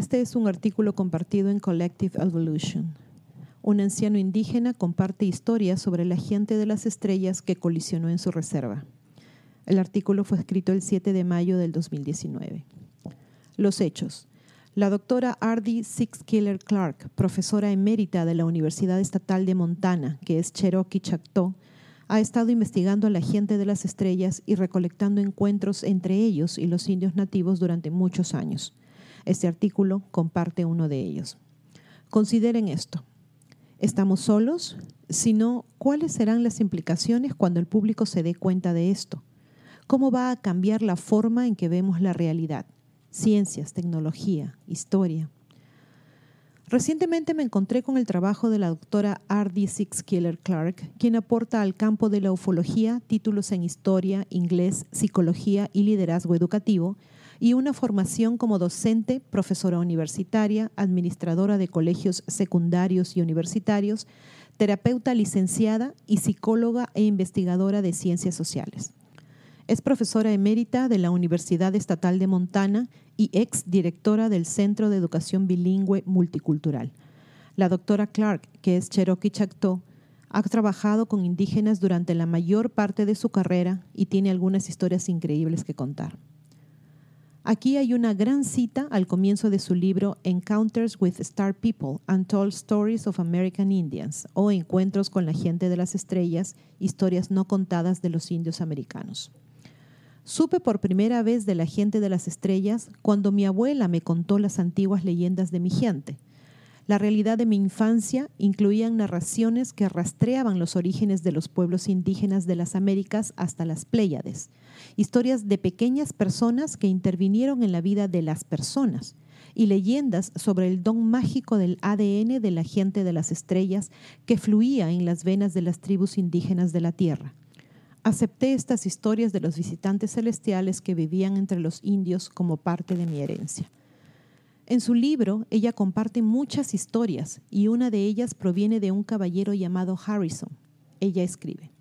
Este es un artículo compartido en Collective Evolution. Un anciano indígena comparte historias sobre la gente de las estrellas que colisionó en su reserva. El artículo fue escrito el 7 de mayo del 2019. Los hechos. La doctora Ardy Six-Killer Clark, profesora emérita de la Universidad Estatal de Montana, que es Cherokee Chactaw, ha estado investigando a la gente de las estrellas y recolectando encuentros entre ellos y los indios nativos durante muchos años. Este artículo comparte uno de ellos. Consideren esto. ¿Estamos solos? Si no, ¿cuáles serán las implicaciones cuando el público se dé cuenta de esto? ¿Cómo va a cambiar la forma en que vemos la realidad? Ciencias, tecnología, historia. Recientemente me encontré con el trabajo de la doctora R.D. Six Killer Clark, quien aporta al campo de la ufología títulos en historia, inglés, psicología y liderazgo educativo, y una formación como docente, profesora universitaria, administradora de colegios secundarios y universitarios, terapeuta licenciada y psicóloga e investigadora de ciencias sociales. Es profesora emérita de la Universidad Estatal de Montana y ex directora del Centro de Educación Bilingüe Multicultural. La doctora Clark, que es Cherokee Chactaw, ha trabajado con indígenas durante la mayor parte de su carrera y tiene algunas historias increíbles que contar. Aquí hay una gran cita al comienzo de su libro Encounters with Star People, Untold Stories of American Indians, o Encuentros con la gente de las estrellas, historias no contadas de los indios americanos. Supe por primera vez de la gente de las estrellas cuando mi abuela me contó las antiguas leyendas de mi gente. La realidad de mi infancia incluía narraciones que rastreaban los orígenes de los pueblos indígenas de las Américas hasta las Pléyades, historias de pequeñas personas que intervinieron en la vida de las personas y leyendas sobre el don mágico del ADN de la gente de las estrellas que fluía en las venas de las tribus indígenas de la Tierra. Acepté estas historias de los visitantes celestiales que vivían entre los indios como parte de mi herencia. En su libro, ella comparte muchas historias y una de ellas proviene de un caballero llamado Harrison. Ella escribe,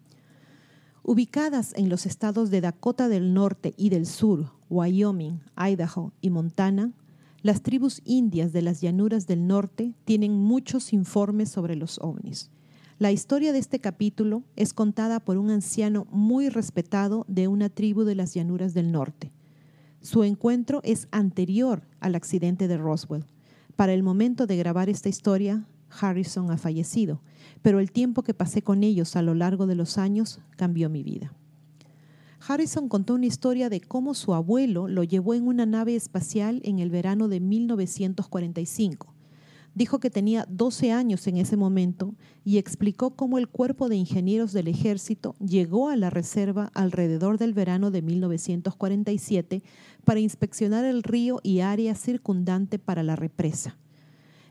Ubicadas en los estados de Dakota del Norte y del Sur, Wyoming, Idaho y Montana, las tribus indias de las llanuras del norte tienen muchos informes sobre los ovnis. La historia de este capítulo es contada por un anciano muy respetado de una tribu de las llanuras del norte. Su encuentro es anterior al accidente de Roswell. Para el momento de grabar esta historia, Harrison ha fallecido, pero el tiempo que pasé con ellos a lo largo de los años cambió mi vida. Harrison contó una historia de cómo su abuelo lo llevó en una nave espacial en el verano de 1945 Dijo que tenía 12 años en ese momento y explicó cómo el cuerpo de ingenieros del ejército llegó a la reserva alrededor del verano de 1947 para inspeccionar el río y área circundante para la represa.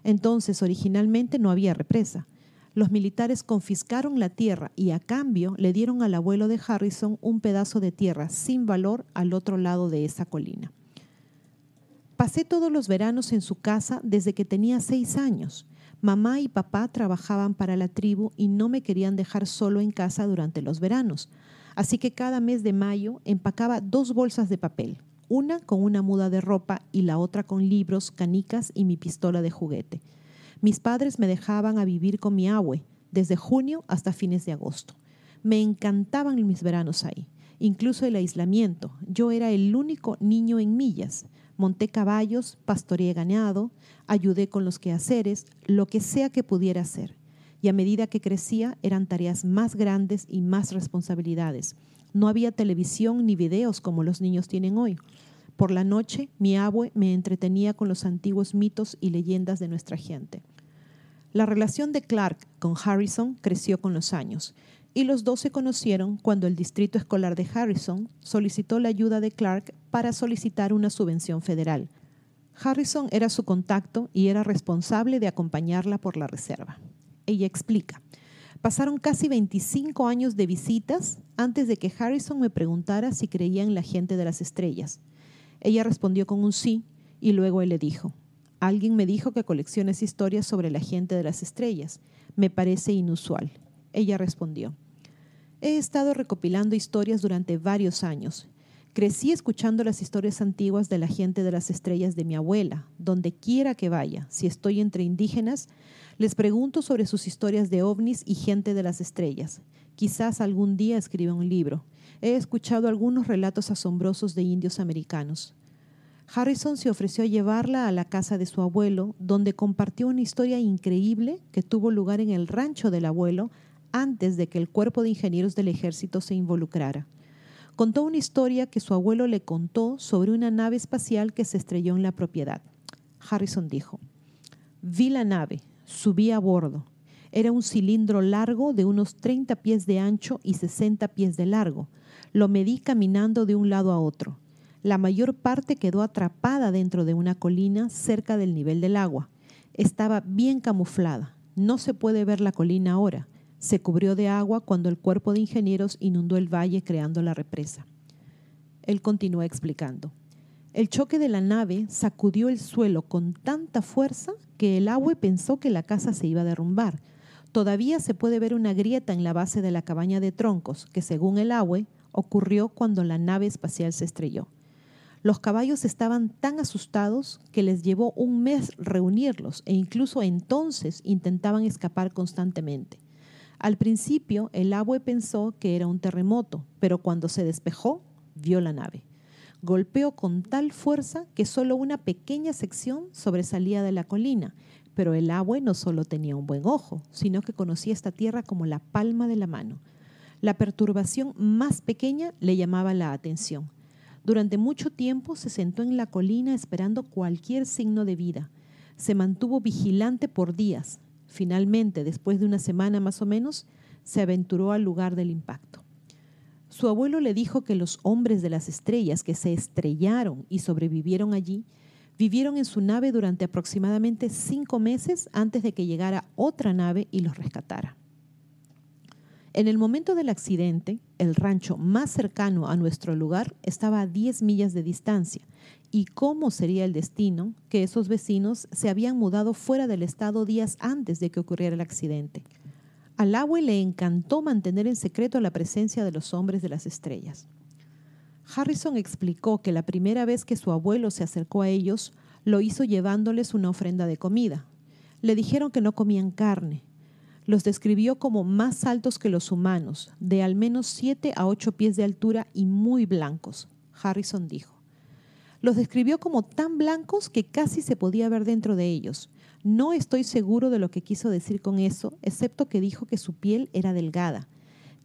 Entonces, originalmente no había represa. Los militares confiscaron la tierra y a cambio le dieron al abuelo de Harrison un pedazo de tierra sin valor al otro lado de esa colina. Pasé todos los veranos en su casa desde que tenía seis años. Mamá y papá trabajaban para la tribu y no me querían dejar solo en casa durante los veranos. Así que cada mes de mayo empacaba dos bolsas de papel, una con una muda de ropa y la otra con libros, canicas y mi pistola de juguete. Mis padres me dejaban a vivir con mi abue desde junio hasta fines de agosto. Me encantaban mis veranos ahí, incluso el aislamiento. Yo era el único niño en millas. Monté caballos, pastoreé ganado, ayudé con los quehaceres, lo que sea que pudiera hacer. Y a medida que crecía eran tareas más grandes y más responsabilidades. No había televisión ni videos como los niños tienen hoy. Por la noche, mi abue me entretenía con los antiguos mitos y leyendas de nuestra gente. La relación de Clark con Harrison creció con los años y los dos se conocieron cuando el Distrito Escolar de Harrison solicitó la ayuda de Clark para solicitar una subvención federal. Harrison era su contacto y era responsable de acompañarla por la reserva. Ella explica, pasaron casi 25 años de visitas antes de que Harrison me preguntara si creía en la gente de las estrellas. Ella respondió con un sí y luego él le dijo, alguien me dijo que colecciones historias sobre la gente de las estrellas. Me parece inusual. Ella respondió, He estado recopilando historias durante varios años. Crecí escuchando las historias antiguas de la gente de las estrellas de mi abuela. Donde quiera que vaya, si estoy entre indígenas, les pregunto sobre sus historias de ovnis y gente de las estrellas. Quizás algún día escriba un libro. He escuchado algunos relatos asombrosos de indios americanos. Harrison se ofreció a llevarla a la casa de su abuelo, donde compartió una historia increíble que tuvo lugar en el rancho del abuelo antes de que el cuerpo de ingenieros del ejército se involucrara. Contó una historia que su abuelo le contó sobre una nave espacial que se estrelló en la propiedad. Harrison dijo, vi la nave, subí a bordo. Era un cilindro largo de unos 30 pies de ancho y 60 pies de largo. Lo medí caminando de un lado a otro. La mayor parte quedó atrapada dentro de una colina cerca del nivel del agua. Estaba bien camuflada. No se puede ver la colina ahora se cubrió de agua cuando el cuerpo de ingenieros inundó el valle creando la represa. Él continúa explicando. El choque de la nave sacudió el suelo con tanta fuerza que el agua pensó que la casa se iba a derrumbar. Todavía se puede ver una grieta en la base de la cabaña de troncos que, según el agua, ocurrió cuando la nave espacial se estrelló. Los caballos estaban tan asustados que les llevó un mes reunirlos e incluso entonces intentaban escapar constantemente. Al principio, el abue pensó que era un terremoto, pero cuando se despejó, vio la nave. Golpeó con tal fuerza que solo una pequeña sección sobresalía de la colina, pero el abue no solo tenía un buen ojo, sino que conocía esta tierra como la palma de la mano. La perturbación más pequeña le llamaba la atención. Durante mucho tiempo se sentó en la colina esperando cualquier signo de vida. Se mantuvo vigilante por días, Finalmente, después de una semana más o menos, se aventuró al lugar del impacto. Su abuelo le dijo que los hombres de las estrellas que se estrellaron y sobrevivieron allí vivieron en su nave durante aproximadamente cinco meses antes de que llegara otra nave y los rescatara. En el momento del accidente, el rancho más cercano a nuestro lugar estaba a 10 millas de distancia. ¿Y cómo sería el destino que esos vecinos se habían mudado fuera del estado días antes de que ocurriera el accidente? Al agua le encantó mantener en secreto la presencia de los hombres de las estrellas. Harrison explicó que la primera vez que su abuelo se acercó a ellos, lo hizo llevándoles una ofrenda de comida. Le dijeron que no comían carne, los describió como más altos que los humanos, de al menos 7 a 8 pies de altura y muy blancos, Harrison dijo. Los describió como tan blancos que casi se podía ver dentro de ellos. No estoy seguro de lo que quiso decir con eso, excepto que dijo que su piel era delgada.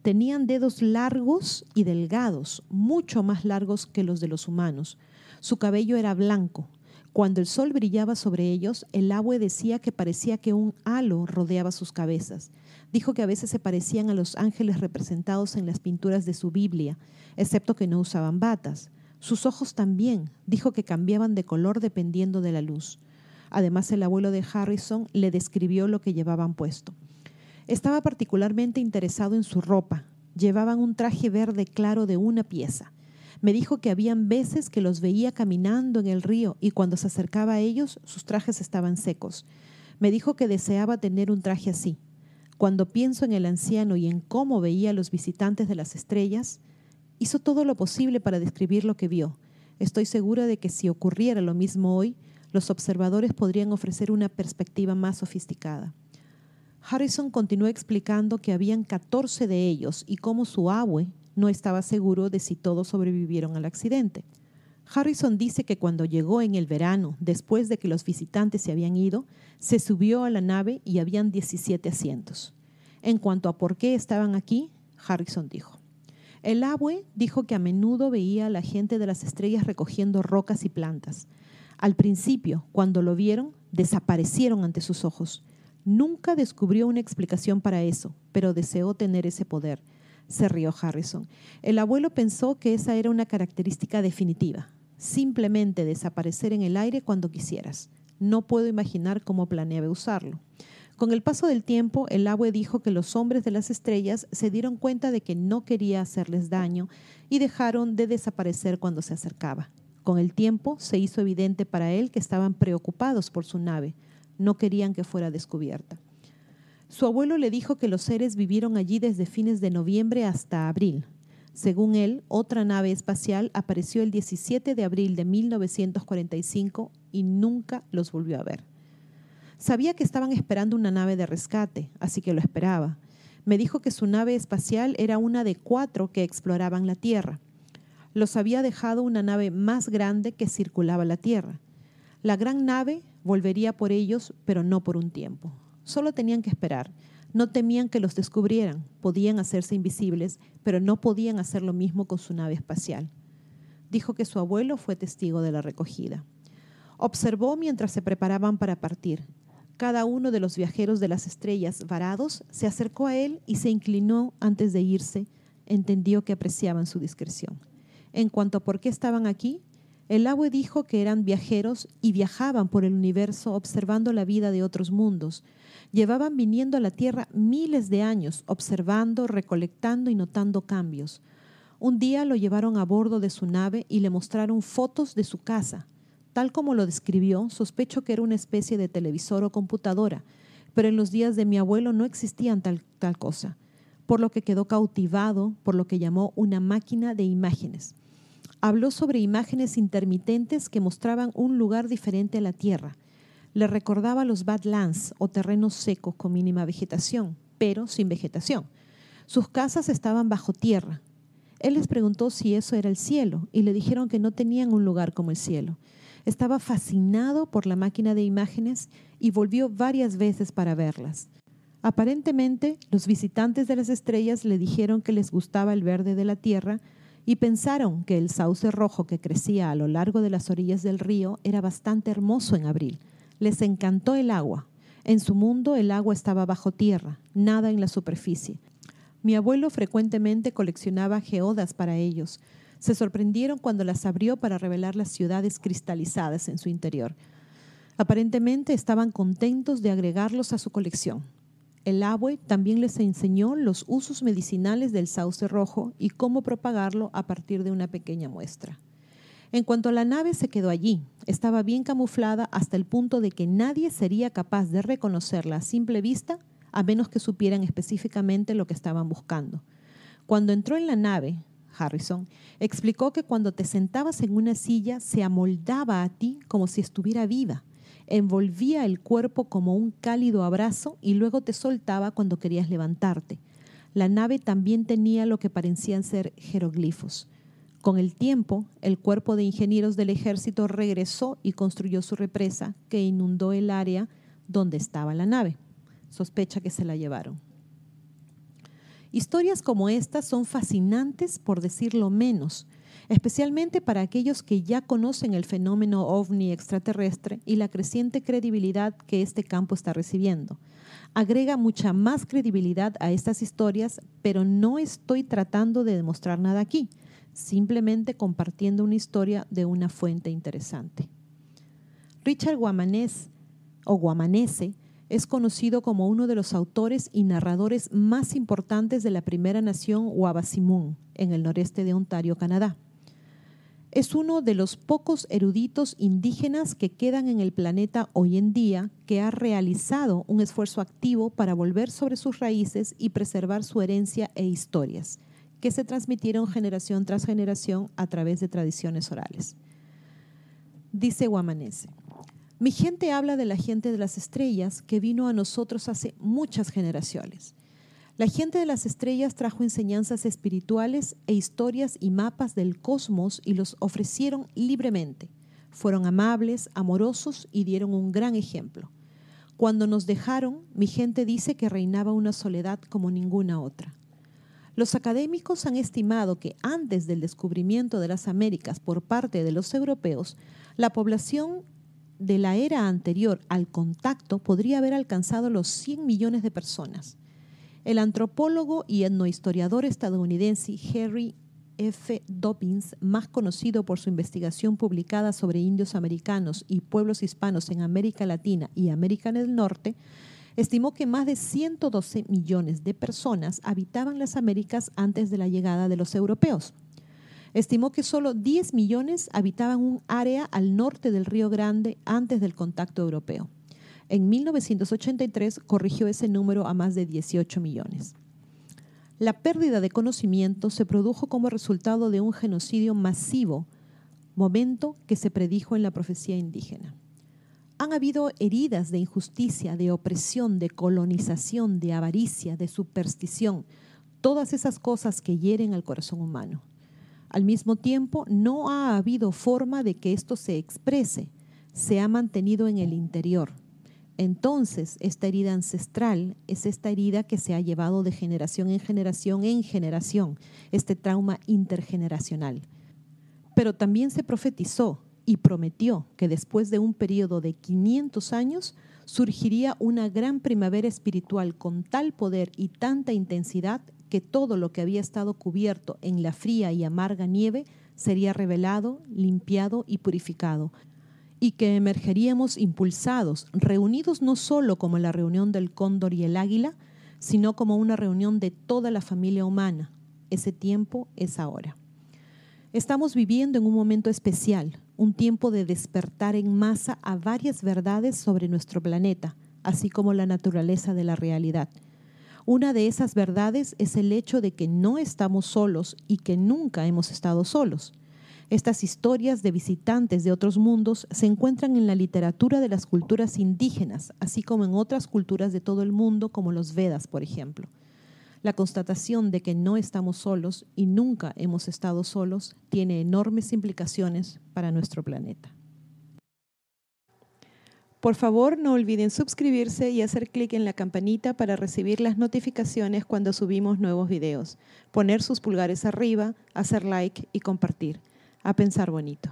Tenían dedos largos y delgados, mucho más largos que los de los humanos. Su cabello era blanco, cuando el sol brillaba sobre ellos, el agua decía que parecía que un halo rodeaba sus cabezas. Dijo que a veces se parecían a los ángeles representados en las pinturas de su Biblia, excepto que no usaban batas. Sus ojos también, dijo que cambiaban de color dependiendo de la luz. Además, el abuelo de Harrison le describió lo que llevaban puesto. Estaba particularmente interesado en su ropa. Llevaban un traje verde claro de una pieza. Me dijo que habían veces que los veía caminando en el río y cuando se acercaba a ellos sus trajes estaban secos. Me dijo que deseaba tener un traje así. Cuando pienso en el anciano y en cómo veía a los visitantes de las estrellas, hizo todo lo posible para describir lo que vio. Estoy segura de que si ocurriera lo mismo hoy, los observadores podrían ofrecer una perspectiva más sofisticada. Harrison continuó explicando que habían 14 de ellos y cómo su abue, no estaba seguro de si todos sobrevivieron al accidente. Harrison dice que cuando llegó en el verano, después de que los visitantes se habían ido, se subió a la nave y habían 17 asientos. En cuanto a por qué estaban aquí, Harrison dijo. El abue dijo que a menudo veía a la gente de las estrellas recogiendo rocas y plantas. Al principio, cuando lo vieron, desaparecieron ante sus ojos. Nunca descubrió una explicación para eso, pero deseó tener ese poder se rió Harrison. El abuelo pensó que esa era una característica definitiva, simplemente desaparecer en el aire cuando quisieras. No puedo imaginar cómo planeaba usarlo. Con el paso del tiempo, el abue dijo que los hombres de las estrellas se dieron cuenta de que no quería hacerles daño y dejaron de desaparecer cuando se acercaba. Con el tiempo se hizo evidente para él que estaban preocupados por su nave, no querían que fuera descubierta. Su abuelo le dijo que los seres vivieron allí desde fines de noviembre hasta abril. Según él, otra nave espacial apareció el 17 de abril de 1945 y nunca los volvió a ver. Sabía que estaban esperando una nave de rescate, así que lo esperaba. Me dijo que su nave espacial era una de cuatro que exploraban la Tierra. Los había dejado una nave más grande que circulaba la Tierra. La gran nave volvería por ellos, pero no por un tiempo. Solo tenían que esperar. No temían que los descubrieran. Podían hacerse invisibles, pero no podían hacer lo mismo con su nave espacial. Dijo que su abuelo fue testigo de la recogida. Observó mientras se preparaban para partir. Cada uno de los viajeros de las estrellas varados se acercó a él y se inclinó antes de irse. Entendió que apreciaban su discreción. En cuanto a por qué estaban aquí, el abue dijo que eran viajeros y viajaban por el universo observando la vida de otros mundos. Llevaban viniendo a la Tierra miles de años, observando, recolectando y notando cambios. Un día lo llevaron a bordo de su nave y le mostraron fotos de su casa. Tal como lo describió, sospecho que era una especie de televisor o computadora, pero en los días de mi abuelo no existían tal, tal cosa, por lo que quedó cautivado por lo que llamó una máquina de imágenes habló sobre imágenes intermitentes que mostraban un lugar diferente a la Tierra. Le recordaba los Badlands o terrenos secos con mínima vegetación, pero sin vegetación. Sus casas estaban bajo tierra. Él les preguntó si eso era el cielo y le dijeron que no tenían un lugar como el cielo. Estaba fascinado por la máquina de imágenes y volvió varias veces para verlas. Aparentemente, los visitantes de las estrellas le dijeron que les gustaba el verde de la tierra y pensaron que el sauce rojo que crecía a lo largo de las orillas del río era bastante hermoso en abril. Les encantó el agua. En su mundo el agua estaba bajo tierra, nada en la superficie. Mi abuelo frecuentemente coleccionaba geodas para ellos. Se sorprendieron cuando las abrió para revelar las ciudades cristalizadas en su interior. Aparentemente estaban contentos de agregarlos a su colección. El abue también les enseñó los usos medicinales del sauce rojo y cómo propagarlo a partir de una pequeña muestra. En cuanto a la nave, se quedó allí. Estaba bien camuflada hasta el punto de que nadie sería capaz de reconocerla a simple vista a menos que supieran específicamente lo que estaban buscando. Cuando entró en la nave, Harrison explicó que cuando te sentabas en una silla se amoldaba a ti como si estuviera viva envolvía el cuerpo como un cálido abrazo y luego te soltaba cuando querías levantarte. La nave también tenía lo que parecían ser jeroglifos. Con el tiempo, el cuerpo de ingenieros del ejército regresó y construyó su represa que inundó el área donde estaba la nave. Sospecha que se la llevaron. Historias como estas son fascinantes por decirlo menos, especialmente para aquellos que ya conocen el fenómeno ovni extraterrestre y la creciente credibilidad que este campo está recibiendo. Agrega mucha más credibilidad a estas historias, pero no estoy tratando de demostrar nada aquí, simplemente compartiendo una historia de una fuente interesante. Richard Guamanés o Guamanese es conocido como uno de los autores y narradores más importantes de la primera nación Wabasimun en el noreste de Ontario, Canadá. Es uno de los pocos eruditos indígenas que quedan en el planeta hoy en día que ha realizado un esfuerzo activo para volver sobre sus raíces y preservar su herencia e historias, que se transmitieron generación tras generación a través de tradiciones orales. Dice Guamanese, mi gente habla de la gente de las estrellas que vino a nosotros hace muchas generaciones la gente de las estrellas trajo enseñanzas espirituales e historias y mapas del cosmos y los ofrecieron libremente. Fueron amables, amorosos y dieron un gran ejemplo. Cuando nos dejaron, mi gente dice que reinaba una soledad como ninguna otra. Los académicos han estimado que antes del descubrimiento de las Américas por parte de los europeos, la población de la era anterior al contacto podría haber alcanzado los 100 millones de personas. El antropólogo y etnohistoriador estadounidense Harry F. Dobbins, más conocido por su investigación publicada sobre indios americanos y pueblos hispanos en América Latina y América del Norte, estimó que más de 112 millones de personas habitaban las Américas antes de la llegada de los europeos. Estimó que solo 10 millones habitaban un área al norte del Río Grande antes del contacto europeo. En 1983 corrigió ese número a más de 18 millones. La pérdida de conocimiento se produjo como resultado de un genocidio masivo, momento que se predijo en la profecía indígena. Han habido heridas de injusticia, de opresión, de colonización, de avaricia, de superstición, todas esas cosas que hieren al corazón humano. Al mismo tiempo, no ha habido forma de que esto se exprese, se ha mantenido en el interior. Entonces, esta herida ancestral es esta herida que se ha llevado de generación en generación en generación, este trauma intergeneracional. Pero también se profetizó y prometió que después de un periodo de 500 años surgiría una gran primavera espiritual con tal poder y tanta intensidad que todo lo que había estado cubierto en la fría y amarga nieve sería revelado, limpiado y purificado, y que emergeríamos impulsados, reunidos no solo como la reunión del cóndor y el águila, sino como una reunión de toda la familia humana. Ese tiempo es ahora. Estamos viviendo en un momento especial, un tiempo de despertar en masa a varias verdades sobre nuestro planeta, así como la naturaleza de la realidad. Una de esas verdades es el hecho de que no estamos solos y que nunca hemos estado solos. Estas historias de visitantes de otros mundos se encuentran en la literatura de las culturas indígenas, así como en otras culturas de todo el mundo, como los Vedas, por ejemplo. La constatación de que no estamos solos y nunca hemos estado solos tiene enormes implicaciones para nuestro planeta. Por favor, no olviden suscribirse y hacer clic en la campanita para recibir las notificaciones cuando subimos nuevos videos, poner sus pulgares arriba, hacer like y compartir. A pensar bonito.